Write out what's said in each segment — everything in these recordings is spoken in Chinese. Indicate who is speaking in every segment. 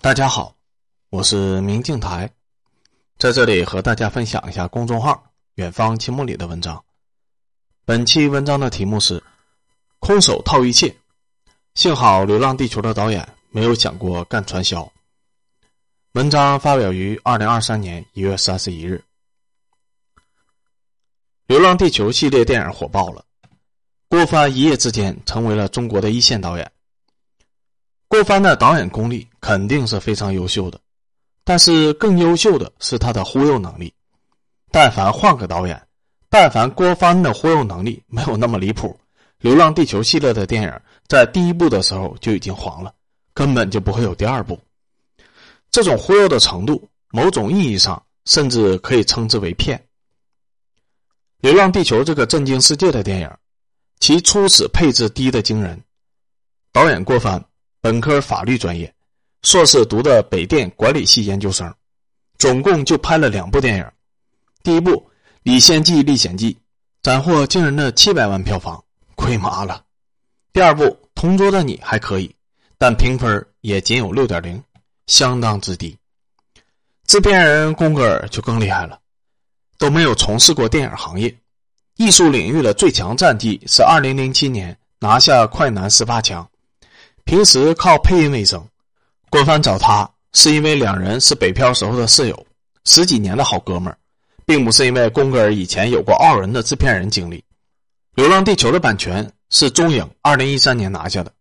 Speaker 1: 大家好，我是明镜台，在这里和大家分享一下公众号“远方青木”里的文章。本期文章的题目是“空手套一切”，幸好《流浪地球》的导演没有想过干传销。文章发表于二零二三年一月三十一日。《流浪地球》系列电影火爆了，郭帆一夜之间成为了中国的一线导演。郭帆的导演功力肯定是非常优秀的，但是更优秀的是他的忽悠能力。但凡换个导演，但凡郭帆的忽悠能力没有那么离谱，《流浪地球》系列的电影在第一部的时候就已经黄了，根本就不会有第二部。这种忽悠的程度，某种意义上甚至可以称之为骗。《流浪地球》这个震惊世界的电影，其初始配置低的惊人，导演郭帆。本科法律专业，硕士读的北电管理系研究生，总共就拍了两部电影。第一部《李先记历险记》斩获惊人的七百万票房，亏麻了。第二部《同桌的你》还可以，但评分也仅有六点零，相当之低。制片人宫格尔就更厉害了，都没有从事过电影行业，艺术领域的最强战绩是二零零七年拿下快男十八强。平时靠配音为生，官方找他是因为两人是北漂时候的室友，十几年的好哥们儿，并不是因为宫格尔以前有过傲人的制片人经历。《流浪地球》的版权是中影二零一三年拿下的，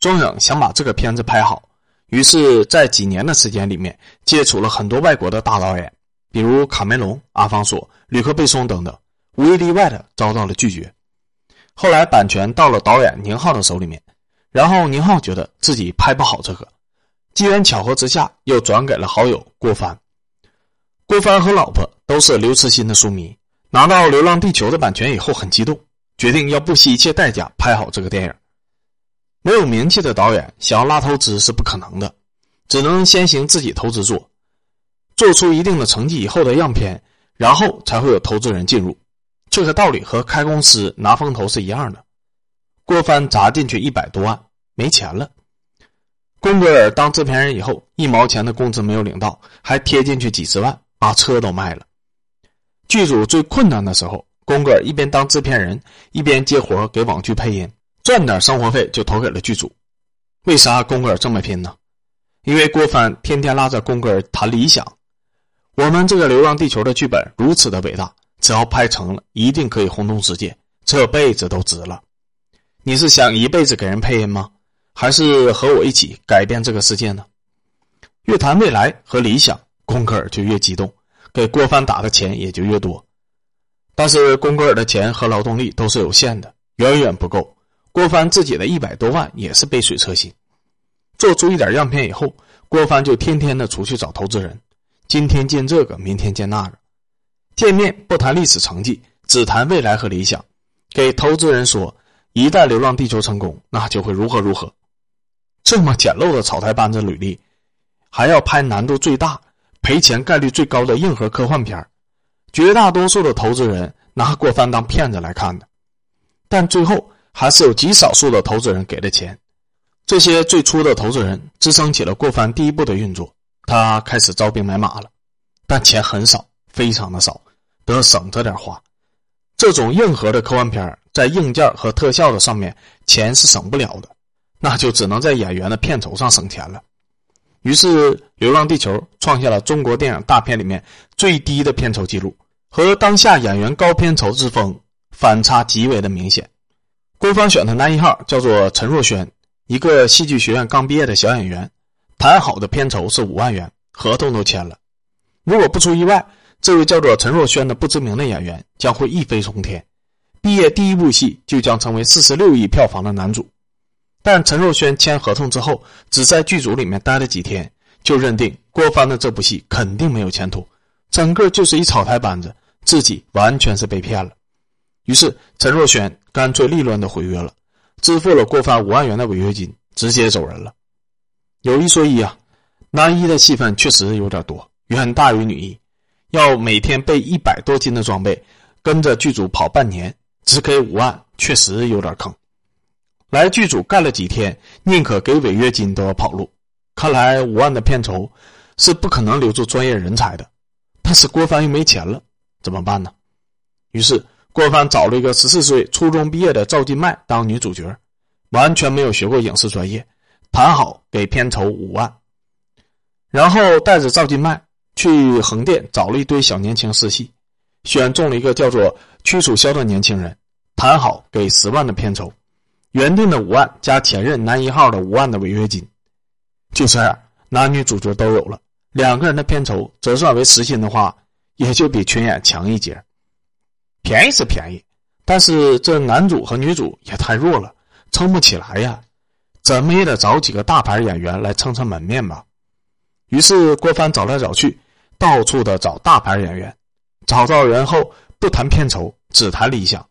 Speaker 1: 中影想把这个片子拍好，于是，在几年的时间里面，接触了很多外国的大导演，比如卡梅隆、阿方索、吕克·贝松等等，无一例外的遭到了拒绝。后来，版权到了导演宁浩的手里面。然后宁浩觉得自己拍不好这个，机缘巧合之下又转给了好友郭帆。郭帆和老婆都是刘慈欣的书迷，拿到《流浪地球》的版权以后很激动，决定要不惜一切代价拍好这个电影。没有名气的导演想要拉投资是不可能的，只能先行自己投资做，做出一定的成绩以后的样片，然后才会有投资人进入。这个道理和开公司拿风投是一样的。郭帆砸进去一百多万。没钱了，宫格尔当制片人以后，一毛钱的工资没有领到，还贴进去几十万，把车都卖了。剧组最困难的时候，宫格尔一边当制片人，一边接活给网剧配音，赚点生活费就投给了剧组。为啥宫格尔这么拼呢？因为郭帆天天拉着宫格尔谈理想。我们这个《流浪地球》的剧本如此的伟大，只要拍成了，一定可以轰动世界，这辈子都值了。你是想一辈子给人配音吗？还是和我一起改变这个世界呢？越谈未来和理想，宫格尔就越激动，给郭帆打的钱也就越多。但是宫格尔的钱和劳动力都是有限的，远远不够。郭帆自己的一百多万也是杯水车薪。做出一点样片以后，郭帆就天天的出去找投资人，今天见这个，明天见那个，见面不谈历史成绩，只谈未来和理想，给投资人说，一旦《流浪地球》成功，那就会如何如何。这么简陋的草台班子履历，还要拍难度最大、赔钱概率最高的硬核科幻片绝大多数的投资人拿郭帆当骗子来看的，但最后还是有极少数的投资人给了钱。这些最初的投资人支撑起了郭帆第一部的运作，他开始招兵买马了，但钱很少，非常的少，得省着点花。这种硬核的科幻片在硬件和特效的上面，钱是省不了的。那就只能在演员的片酬上省钱了。于是，《流浪地球》创下了中国电影大片里面最低的片酬记录，和当下演员高片酬之风反差极为的明显。官方选的男一号叫做陈若轩，一个戏剧学院刚毕业的小演员，谈好的片酬是五万元，合同都签了。如果不出意外，这位叫做陈若轩的不知名的演员将会一飞冲天，毕业第一部戏就将成为四十六亿票房的男主。但陈若萱签合同之后，只在剧组里面待了几天，就认定郭帆的这部戏肯定没有前途，整个就是一草台班子，自己完全是被骗了。于是陈若萱干脆利落的毁约了，支付了郭帆五万元的违约金，直接走人了。有一说一啊，男一的戏份确实有点多，远大于女一，要每天备一百多斤的装备，跟着剧组跑半年，只给五万，确实有点坑。来剧组干了几天，宁可给违约金都要跑路。看来五万的片酬是不可能留住专业人才的。但是郭帆又没钱了，怎么办呢？于是郭帆找了一个十四岁初中毕业的赵今麦当女主角，完全没有学过影视专业，谈好给片酬五万，然后带着赵今麦去横店找了一堆小年轻试戏，选中了一个叫做屈楚萧的年轻人，谈好给十万的片酬。原定的五万加前任男一号的五万的违约金，就这样，男女主角都有了。两个人的片酬折算为时薪的话，也就比群演强一截。便宜是便宜，但是这男主和女主也太弱了，撑不起来呀。怎么也得找几个大牌演员来撑撑门面吧。于是郭帆找来找去，到处的找大牌演员。找到人后，不谈片酬，只谈理想。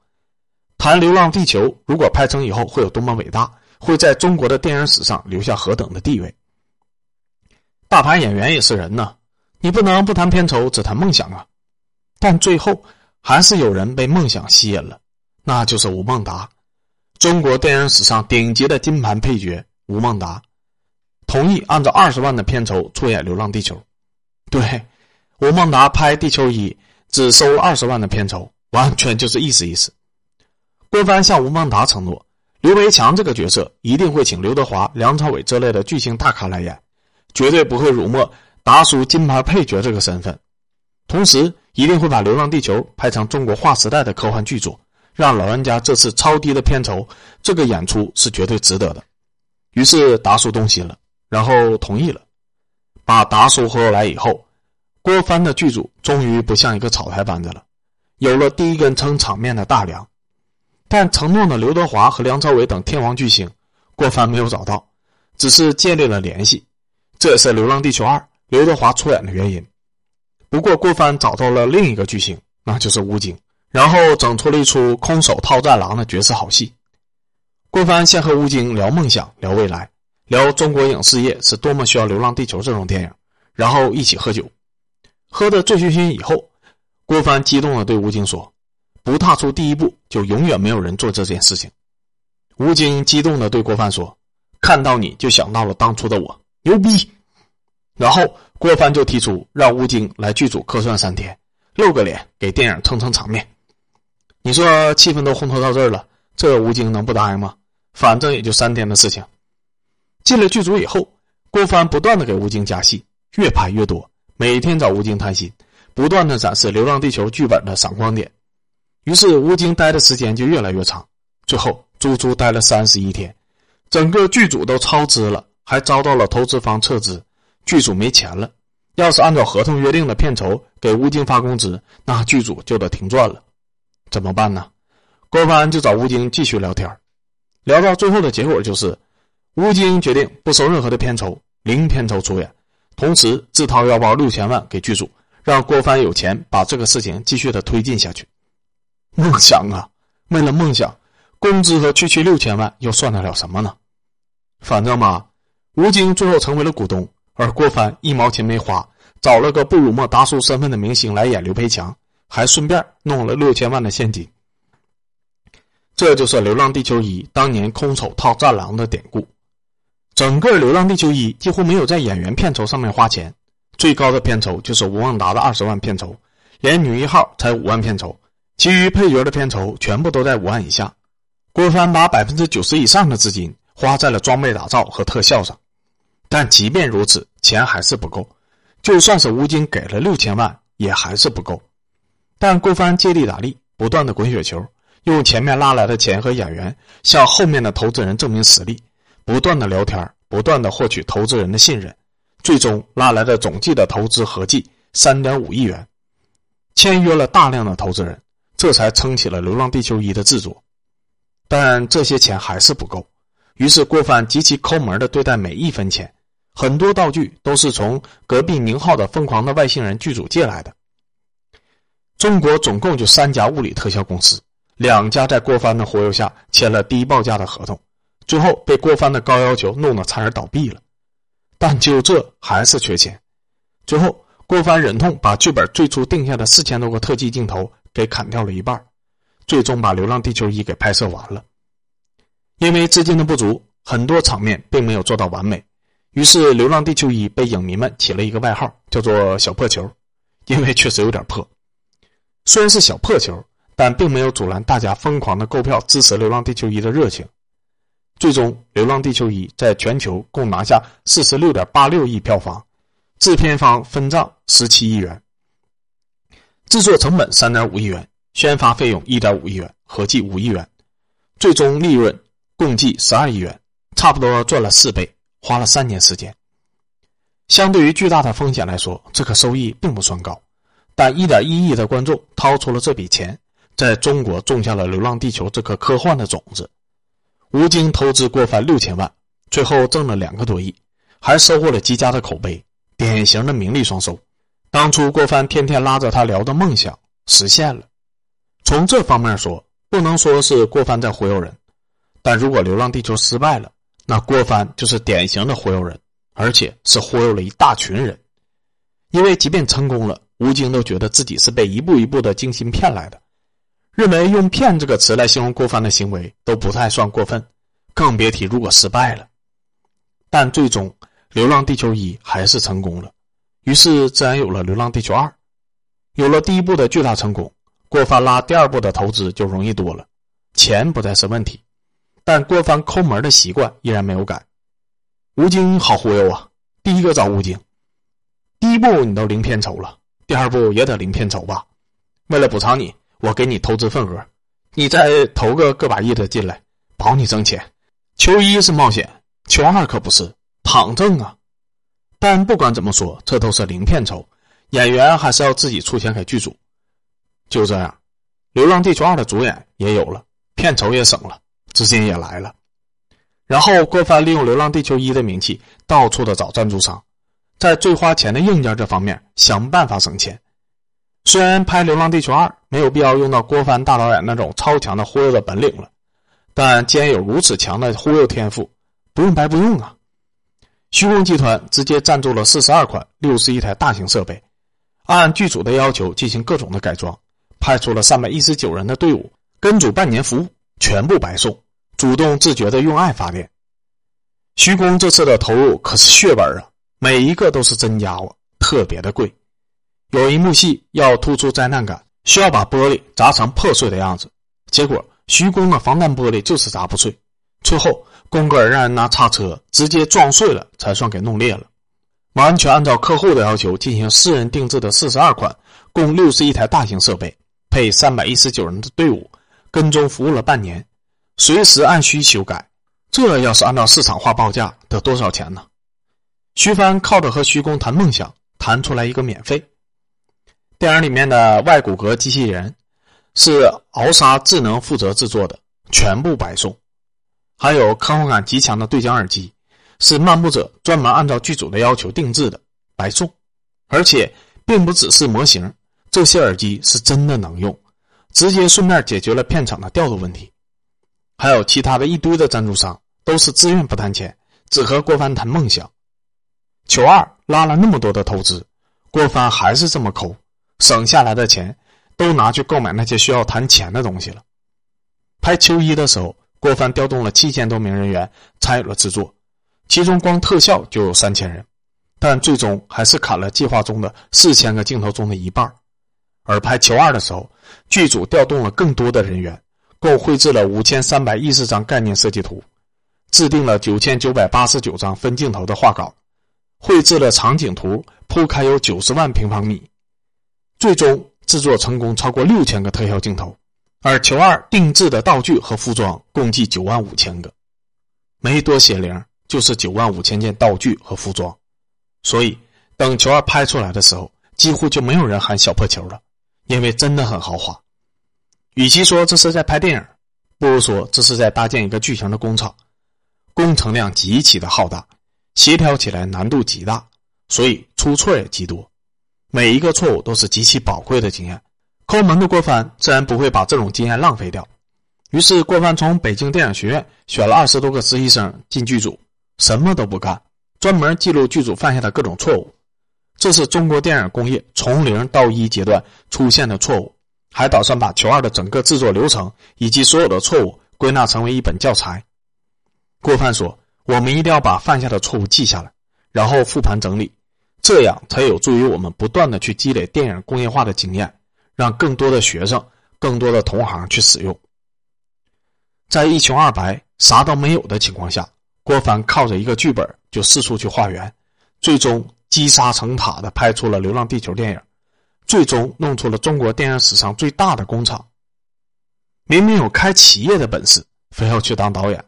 Speaker 1: 谈《流浪地球》，如果拍成以后会有多么伟大，会在中国的电影史上留下何等的地位？大牌演员也是人呢，你不能不谈片酬，只谈梦想啊！但最后还是有人被梦想吸引了，那就是吴孟达，中国电影史上顶级的金盘配角吴孟达，同意按照二十万的片酬出演《流浪地球》。对，吴孟达拍《地球一》只收二十万的片酬，完全就是意思意思。郭帆向吴孟达承诺，刘维强这个角色一定会请刘德华、梁朝伟这类的巨星大咖来演，绝对不会辱没达叔金牌配角这个身份。同时，一定会把《流浪地球》拍成中国划时代的科幻巨作，让老人家这次超低的片酬，这个演出是绝对值得的。于是达叔动心了，然后同意了。把达叔忽悠来以后，郭帆的剧组终于不像一个草台班子了，有了第一根撑场面的大梁。但承诺的刘德华和梁朝伟等天王巨星，郭帆没有找到，只是建立了联系，这也是《流浪地球二》刘德华出演的原因。不过郭帆找到了另一个巨星，那就是吴京，然后整出了一出空手套战狼的绝世好戏。郭帆先和吴京聊梦想、聊未来、聊中国影视业是多么需要《流浪地球》这种电影，然后一起喝酒，喝得醉醺醺以后，郭帆激动地对吴京说。不踏出第一步，就永远没有人做这件事情。吴京激动的对郭帆说：“看到你就想到了当初的我，牛逼！”然后郭帆就提出让吴京来剧组客串三天，露个脸，给电影撑撑场面。你说气氛都烘托到这儿了，这吴京能不答应吗？反正也就三天的事情。进了剧组以后，郭帆不断的给吴京加戏，越拍越多，每天找吴京谈心，不断的展示《流浪地球》剧本的闪光点。于是吴京待的时间就越来越长，最后足足待了三十一天，整个剧组都超支了，还遭到了投资方撤资，剧组没钱了。要是按照合同约定的片酬给吴京发工资，那剧组就得停转了。怎么办呢？郭帆就找吴京继续聊天，聊到最后的结果就是，吴京决定不收任何的片酬，零片酬出演，同时自掏腰包六千万给剧组，让郭帆有钱把这个事情继续的推进下去。梦想啊，为了梦想，工资和区区六千万又算得了什么呢？反正嘛，吴京最后成为了股东，而郭帆一毛钱没花，找了个不辱没达叔身份的明星来演刘培强，还顺便弄了六千万的现金。这就是《流浪地球一》当年空手套战狼的典故。整个《流浪地球一》几乎没有在演员片酬上面花钱，最高的片酬就是吴孟达的二十万片酬，连女一号才五万片酬。其余配角的片酬全部都在五万以下，郭帆把百分之九十以上的资金花在了装备打造和特效上，但即便如此，钱还是不够。就算是吴京给了六千万，也还是不够。但郭帆借力打力，不断的滚雪球，用前面拉来的钱和演员向后面的投资人证明实力，不断的聊天，不断的获取投资人的信任，最终拉来的总计的投资合计三点五亿元，签约了大量的投资人。这才撑起了《流浪地球一》的制作，但这些钱还是不够。于是郭帆极其抠门的对待每一分钱，很多道具都是从隔壁宁浩的《疯狂的外星人》剧组借来的。中国总共就三家物理特效公司，两家在郭帆的忽悠下签了低报价的合同，最后被郭帆的高要求弄得差点倒闭了。但就这还是缺钱，最后郭帆忍痛把剧本最初定下的四千多个特技镜头。给砍掉了一半，最终把《流浪地球一》给拍摄完了。因为资金的不足，很多场面并没有做到完美，于是《流浪地球一》被影迷们起了一个外号，叫做“小破球”，因为确实有点破。虽然是小破球，但并没有阻拦大家疯狂的购票支持《流浪地球一》的热情。最终，《流浪地球一》在全球共拿下四十六点八六亿票房，制片方分账十七亿元，制作成本三点五亿元，宣发费用一点五亿元，合计五亿元，最终利润共计十二亿元，差不多赚了四倍，花了三年时间。相对于巨大的风险来说，这个收益并不算高。但一点一亿的观众掏出了这笔钱，在中国种下了《流浪地球》这颗科幻的种子。吴京投资郭帆六千万，最后挣了两个多亿，还收获了极佳的口碑，典型的名利双收。当初郭帆天天拉着他聊的梦想实现了。从这方面说，不能说是郭帆在忽悠人，但如果《流浪地球》失败了，那郭帆就是典型的忽悠人，而且是忽悠了一大群人。因为即便成功了。吴京都觉得自己是被一步一步的精心骗来的，认为用“骗”这个词来形容郭帆的行为都不太算过分，更别提如果失败了。但最终，《流浪地球一》还是成功了，于是自然有了《流浪地球二》。有了第一部的巨大成功，郭帆拉第二部的投资就容易多了，钱不再是问题。但郭帆抠门的习惯依然没有改。吴京好忽悠啊！第一个找吴京，第一部你都零片酬了。第二部也得零片酬吧？为了补偿你，我给你投资份额，你再投个个把亿的进来，保你挣钱。求一是冒险，求二可不是躺挣啊。但不管怎么说，这都是零片酬，演员还是要自己出钱给剧组。就这样，《流浪地球二》的主演也有了，片酬也省了，资金也来了。然后郭帆利用《流浪地球一》的名气，到处的找赞助商。在最花钱的硬件这方面想办法省钱。虽然拍《流浪地球二》没有必要用到郭帆大导演那种超强的忽悠的本领了，但既然有如此强的忽悠天赋，不用白不用啊！徐工集团直接赞助了四十二款六十一台大型设备，按剧组的要求进行各种的改装，派出了三百一十九人的队伍跟组半年服务，全部白送，主动自觉的用爱发电。徐工这次的投入可是血本啊！每一个都是真家伙，特别的贵。有一幕戏要突出灾难感，需要把玻璃砸成破碎的样子，结果徐工的防弹玻璃就是砸不碎。最后，宫格尔让人拿叉车直接撞碎了，才算给弄裂了。完全按照客户的要求进行私人定制的四十二款，共六十一台大型设备，配三百一十九人的队伍，跟踪服务了半年，随时按需修改。这要是按照市场化报价，得多少钱呢？徐帆靠着和徐工谈梦想，谈出来一个免费。电影里面的外骨骼机器人是鳌沙智能负责制作的，全部白送。还有科幻感极强的对讲耳机，是漫步者专门按照剧组的要求定制的，白送。而且并不只是模型，这些耳机是真的能用，直接顺便解决了片场的调度问题。还有其他的一堆的赞助商，都是自愿不谈钱，只和郭帆谈梦想。球二拉了那么多的投资，郭帆还是这么抠，省下来的钱都拿去购买那些需要谈钱的东西了。拍球一的时候，郭帆调动了七千多名人员参与了制作，其中光特效就有三千人，但最终还是砍了计划中的四千个镜头中的一半。而拍球二的时候，剧组调动了更多的人员，共绘制了五千三百一十张概念设计图，制定了九千九百八十九张分镜头的画稿。绘制了场景图，铺开有九十万平方米，最终制作成功超过六千个特效镜头，而球二定制的道具和服装共计九万五千个，没多写零，就是九万五千件道具和服装，所以等球二拍出来的时候，几乎就没有人喊小破球了，因为真的很豪华。与其说这是在拍电影，不如说这是在搭建一个巨型的工厂，工程量极其的浩大。协调起来难度极大，所以出错也极多。每一个错误都是极其宝贵的经验。抠门的郭帆自然不会把这种经验浪费掉。于是，郭帆从北京电影学院选了二十多个实习生进剧组，什么都不干，专门记录剧组犯下的各种错误。这是中国电影工业从零到一阶段出现的错误。还打算把球二的整个制作流程以及所有的错误归纳成为一本教材。郭帆说。我们一定要把犯下的错误记下来，然后复盘整理，这样才有助于我们不断的去积累电影工业化的经验，让更多的学生、更多的同行去使用。在一穷二白、啥都没有的情况下，郭帆靠着一个剧本就四处去化缘，最终积沙成塔的拍出了《流浪地球》电影，最终弄出了中国电影史上最大的工厂。明明有开企业的本事，非要去当导演，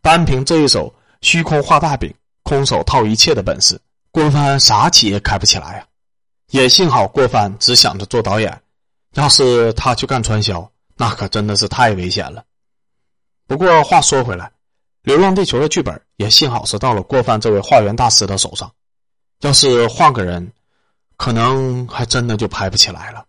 Speaker 1: 单凭这一手虚空画大饼、空手套一切的本事，郭帆啥企业开不起来呀？也幸好郭帆只想着做导演，要是他去干传销，那可真的是太危险了。不过话说回来，《流浪地球》的剧本也幸好是到了郭帆这位化缘大师的手上，要是换个人，可能还真的就拍不起来了。